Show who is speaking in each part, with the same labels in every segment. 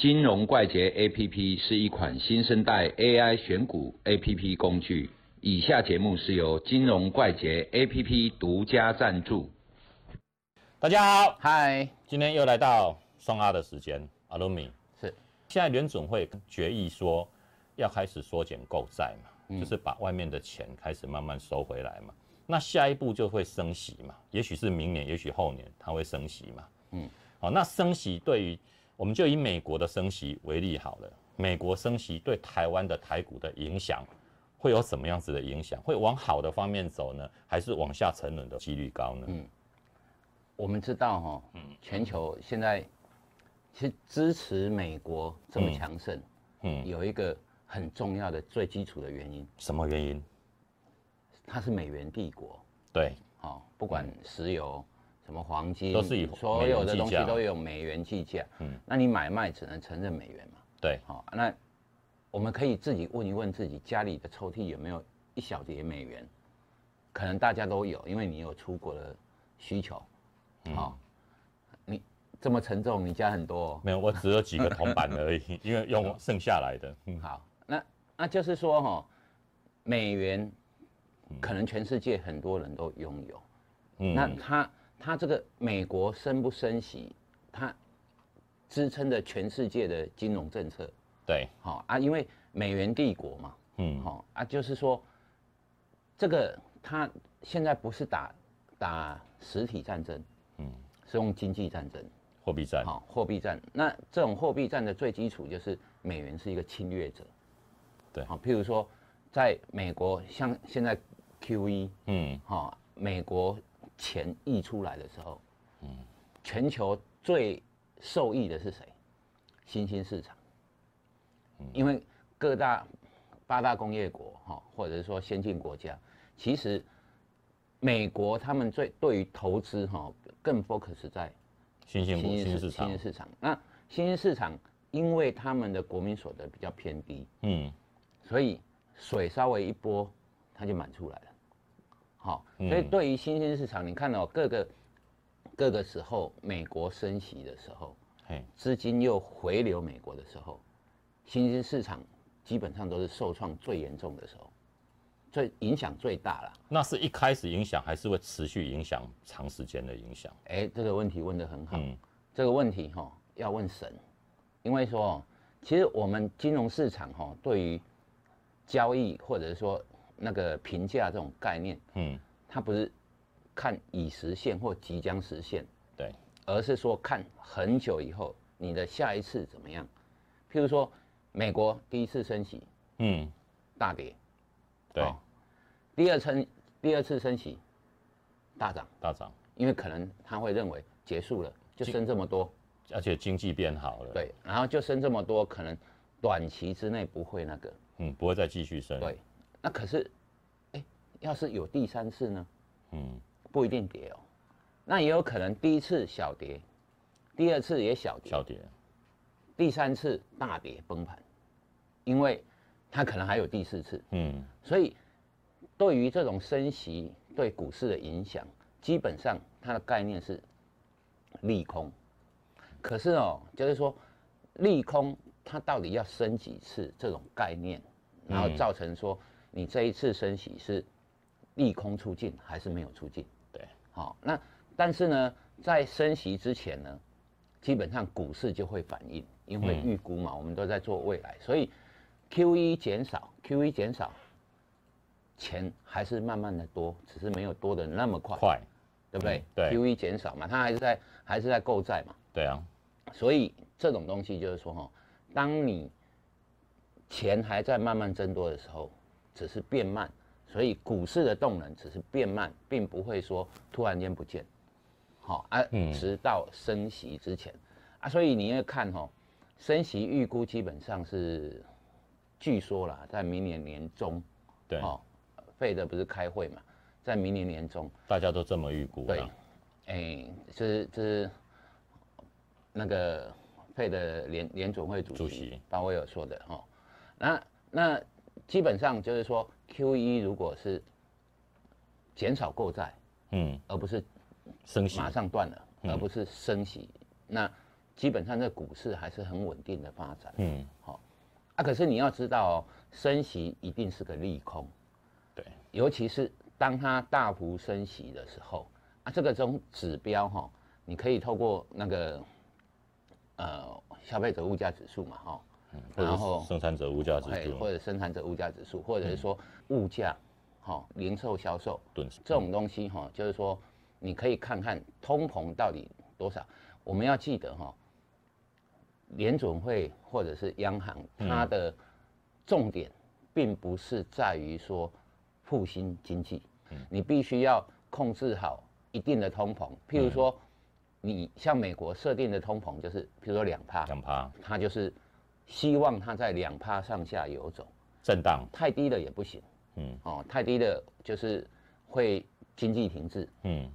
Speaker 1: 金融怪杰 APP 是一款新生代 AI 选股 APP 工具。以下节目是由金融怪杰 APP 独家赞助。
Speaker 2: 大家好，
Speaker 3: 嗨，
Speaker 2: 今天又来到双 R 的时间，阿鲁米
Speaker 3: 是
Speaker 2: 现在联总会决议说要开始缩减购债嘛，
Speaker 3: 嗯
Speaker 2: 就是把外面的钱开始慢慢收回来嘛。那下一步就会升息嘛，也许是明年，也许后年它会升息嘛。嗯，好，那升息对于我们就以美国的升息为例好了，美国升息对台湾的台股的影响会有什么样子的影响？会往好的方面走呢，还是往下沉沦的几率高呢？嗯，
Speaker 3: 我们知道哈、嗯全球现在其实支持美国这么强盛，
Speaker 2: 嗯
Speaker 3: 有一个很重要的最基础的原因，
Speaker 2: 什么原因？
Speaker 3: 它是美元帝国，
Speaker 2: 对，
Speaker 3: 哦，不管石油、什么黄金，
Speaker 2: 都是以
Speaker 3: 所有的东西都有美元计价，
Speaker 2: 嗯
Speaker 3: 嗯，那你买卖只能承认美元嘛，
Speaker 2: 对，
Speaker 3: 好、那我们可以自己问一问自己，家里的抽屉有没有一小叠美元？可能大家都有，因为你有出国的需求。好、你这么沉重，你家很多、哦。
Speaker 2: 没有，我只有几个铜板而已，因为用剩下来的。嗯，
Speaker 3: 好，那那就是说哈、美元可能全世界很多人都拥有。
Speaker 2: 嗯
Speaker 3: 那它它这个美国升不升息，它支撑着全世界的金融政策。
Speaker 2: 对，
Speaker 3: 好、啊，因为美元帝国嘛，
Speaker 2: 嗯，
Speaker 3: 好、啊，就是说，这个它现在不是打打实体战争，嗯，是用经济战争，
Speaker 2: 货币战，
Speaker 3: 好、货币战。那这种货币战的最基础就是美元是一个侵略者，
Speaker 2: 对。
Speaker 3: 好、譬如说，在美国像现在 QE，
Speaker 2: 嗯，
Speaker 3: 哈、美国钱溢出来的时候，嗯，全球最受益的是谁？新兴市场，因为各大八大工业国哈、或者是说先进国家，其实美国他们最对于投资哈、更 focus 在
Speaker 2: 新兴新
Speaker 3: 新兴市场新
Speaker 2: 兴市场
Speaker 3: 兴，市场。那新兴市场因为他们的国民所得比较偏低，
Speaker 2: 嗯，
Speaker 3: 所以水稍微一波，它就满出来了。好，
Speaker 2: 嗯
Speaker 3: 所以对于新兴市场，你看到、各个各个时候，美国升息的时候，
Speaker 2: 嘿，
Speaker 3: 资金又回流美国的时候，新兴市场基本上都是受创最严重的时候，最影响最大了。
Speaker 2: 那是一开始影响，还是会持续影响长时间的影响？
Speaker 3: 哎，这个问题问得很好。
Speaker 2: 嗯
Speaker 3: 这个问题哈、要问神，因为说哦其实我们金融市场哈、对于交易或者是说那个评价这种概念，
Speaker 2: 嗯，
Speaker 3: 它不是看已实现或即将实现，
Speaker 2: 对，
Speaker 3: 而是说看很久以后你的下一次怎么样。譬如说，美国第一次升息
Speaker 2: 嗯，
Speaker 3: 大跌，
Speaker 2: 对，
Speaker 3: 哦。第二次第二次升息大涨，
Speaker 2: 大涨，
Speaker 3: 因为可能他会认为结束了，就升这么多，
Speaker 2: 而且经济变好了，，
Speaker 3: 对，然后就升这么多，可能短期之内不会那个，
Speaker 2: 嗯，不会再继续升，
Speaker 3: 对，那可是，哎，要是有第三次呢？
Speaker 2: 嗯，
Speaker 3: 不一定跌哦，那也有可能第一次小跌，第二次也小跌，
Speaker 2: 小跌，
Speaker 3: 第三次大跌崩盘，因为它可能还有第四次，
Speaker 2: 嗯，
Speaker 3: 所以对于这种升息对股市的影响，基本上它的概念是利空。可是哦，就是说利空它到底要升几次这种概念，然后造成说你这一次升息是利空出尽还是没有出尽？
Speaker 2: 对，
Speaker 3: 好，那但是呢，在升息之前呢，基本上股市就会反应，因为
Speaker 2: 嗯
Speaker 3: 预估嘛，我们都在做未来，所以 QE 减少，QE 减少，钱还是慢慢的多，只是没有多的那么快，
Speaker 2: 快，
Speaker 3: 对不对？
Speaker 2: 嗯对
Speaker 3: QE 减少嘛，它还是在还是在购债嘛，
Speaker 2: 对啊，
Speaker 3: 所以这种东西就是说哈，当你钱还在慢慢增多的时候，只是变慢，所以股市的动能只是变慢，并不会说突然间不见。好、啊，
Speaker 2: 嗯
Speaker 3: 直到升息之前啊，所以你要看哈、升息预估基本上是，据说啦，在明年年中，
Speaker 2: 对，
Speaker 3: 哦，费的不是开会嘛，在明年年中，
Speaker 2: 大家都这么预估，
Speaker 3: 对，哎，这是这是那个费的联联总会主
Speaker 2: 主
Speaker 3: 席
Speaker 2: 席
Speaker 3: 鲍威尔说的哈、哦。那那基本上就是说，QE 如果是减少购债，
Speaker 2: 嗯，
Speaker 3: 而不是
Speaker 2: 升息。
Speaker 3: 马上断了，
Speaker 2: 嗯。
Speaker 3: 而不是升息，那基本上这股市还是很稳定的发展。
Speaker 2: 嗯，好。
Speaker 3: 啊，可是你要知道哦，升息一定是个利空，
Speaker 2: 对，
Speaker 3: 尤其是当它大幅升息的时候啊，这个种指标哈、你可以透过那个呃消费者物价指数嘛哈、然后
Speaker 2: 生产者物价指
Speaker 3: 哎
Speaker 2: 数
Speaker 3: 或者生产者物价指数，或者是说物价，哈、零售销售
Speaker 2: 顿
Speaker 3: 这种东西哈、就是说你可以看看通膨到底多少。我们要记得哈、联准会或者是央行，它的重点并不是在于说复兴经济，你必须要控制好一定的通膨。譬如说，你像美国设定的通膨就是，譬如说两趴，
Speaker 2: 两趴。
Speaker 3: 它就是希望它在两趴上下游走，
Speaker 2: 震荡，
Speaker 3: 太低了也不行，
Speaker 2: 嗯。
Speaker 3: 哦，太低的就是会经济停滞。
Speaker 2: 嗯。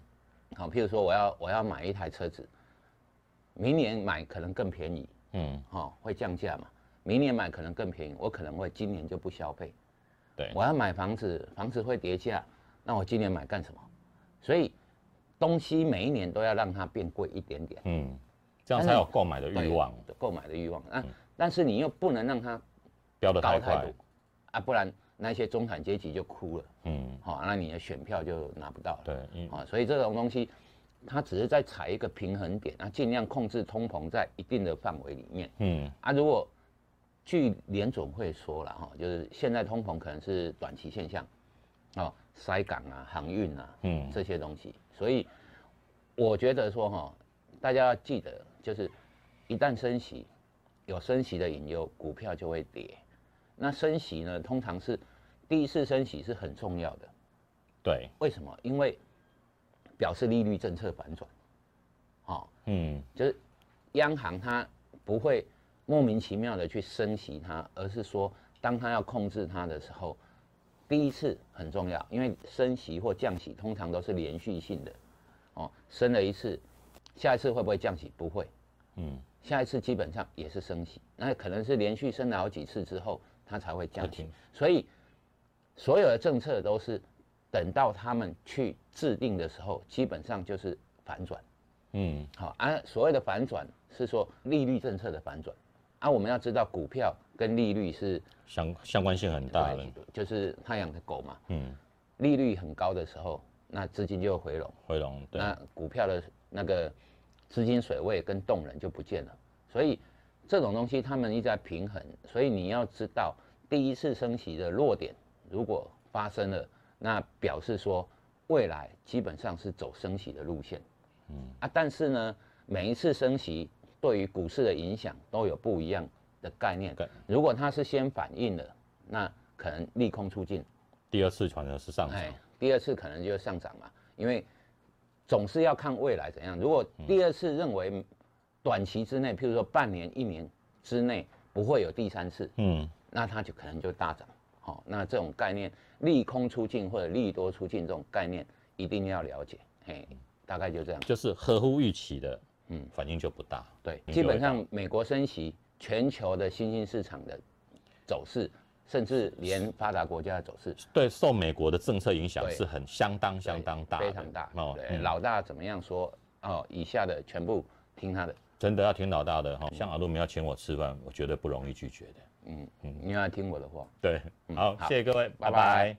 Speaker 3: 好，譬如说我要我要买一台车子，明年买可能更便宜，
Speaker 2: 嗯，
Speaker 3: 哦，会降价嘛。明年买可能更便宜，我可能会今年就不消费。
Speaker 2: 对，
Speaker 3: 我要买房子，房子会跌价，那我今年买干什么？所以东西每一年都要让它变贵一点点，
Speaker 2: 嗯，这样才有购买的欲望，
Speaker 3: 对购买的欲望。那、但是你又不能让它
Speaker 2: 飙得太快。
Speaker 3: 高太多，啊，不然那些中产阶级就哭了，
Speaker 2: 嗯，
Speaker 3: 好、那你的选票就拿不到了。
Speaker 2: 对，嗯
Speaker 3: 啊，所以这种东西，它只是在踩一个平衡点，啊，尽量控制通膨在一定的范围里面。
Speaker 2: 嗯。
Speaker 3: 啊。如果据联总会说了哈，就是现在通膨可能是短期现象，哦，塞港啊、航运啊
Speaker 2: 嗯。
Speaker 3: 这些东西，所以我觉得说哈，大家要记得，就是一旦升息，有升息的引诱，股票就会跌。那升息呢，通常是第一次升息是很重要的，
Speaker 2: 对，
Speaker 3: 为什么？因为表示利率政策反转，好、
Speaker 2: 嗯
Speaker 3: 就是央行它不会莫名其妙的去升息它，而是说当它要控制它的时候，第一次很重要，因为升息或降息通常都是连续性的，哦，升了一次，下一次会不会降息？不会，
Speaker 2: 嗯，
Speaker 3: 下一次基本上也是升息，那可能是连续升了好几次之后，它才会降息。所以所有的政策都是等到他们去制定的时候，基本上就是反转。
Speaker 2: 嗯。
Speaker 3: 好啊，所谓的反转是说利率政策的反转。啊。我们要知道股票跟利率是
Speaker 2: 相相关性很大的，
Speaker 3: 就是太阳的狗嘛，
Speaker 2: 嗯，
Speaker 3: 利率很高的时候，那资金就会回笼，
Speaker 2: 回笼，对，
Speaker 3: 那股票的那个资金水位跟动能就不见了。所以这种东西他们一直在平衡，所以你要知道第一次升息的弱点如果发生了，那表示说未来基本上是走升息的路线。嗯啊，但是呢，每一次升息对于股市的影响都有不一样的概念
Speaker 2: 概。
Speaker 3: 如果它是先反应了，那可能利空出尽，
Speaker 2: 第二次反而是上涨，
Speaker 3: 哎，第二次可能就上涨嘛，因为总是要看未来怎样。如果第二次认为短期之内，譬如说半年、一年之内不会有第三次，
Speaker 2: 嗯
Speaker 3: 那它就可能就大涨。好、那这种概念，利空出尽或者利多出尽这种概念，一定要了解。嘿，大概就这样。
Speaker 2: 就是合乎预期的，
Speaker 3: 嗯
Speaker 2: 嗯，反应就不大，
Speaker 3: 对，基本上美国升息，全球的新兴市场的走势，甚至连发达国家的走势，
Speaker 2: 对，受美国的政策影响是很相当相当大，
Speaker 3: 非常大。哦，
Speaker 2: 嗯
Speaker 3: 老大怎么样说？哦，以下的全部听他的。
Speaker 2: 真的要听老大的哈，像阿路明要请我吃饭，我绝对不容易拒绝的。
Speaker 3: 嗯嗯，你要听我的话。
Speaker 2: 对，好，
Speaker 3: 好
Speaker 2: 谢谢各位，拜
Speaker 3: 拜拜
Speaker 2: 拜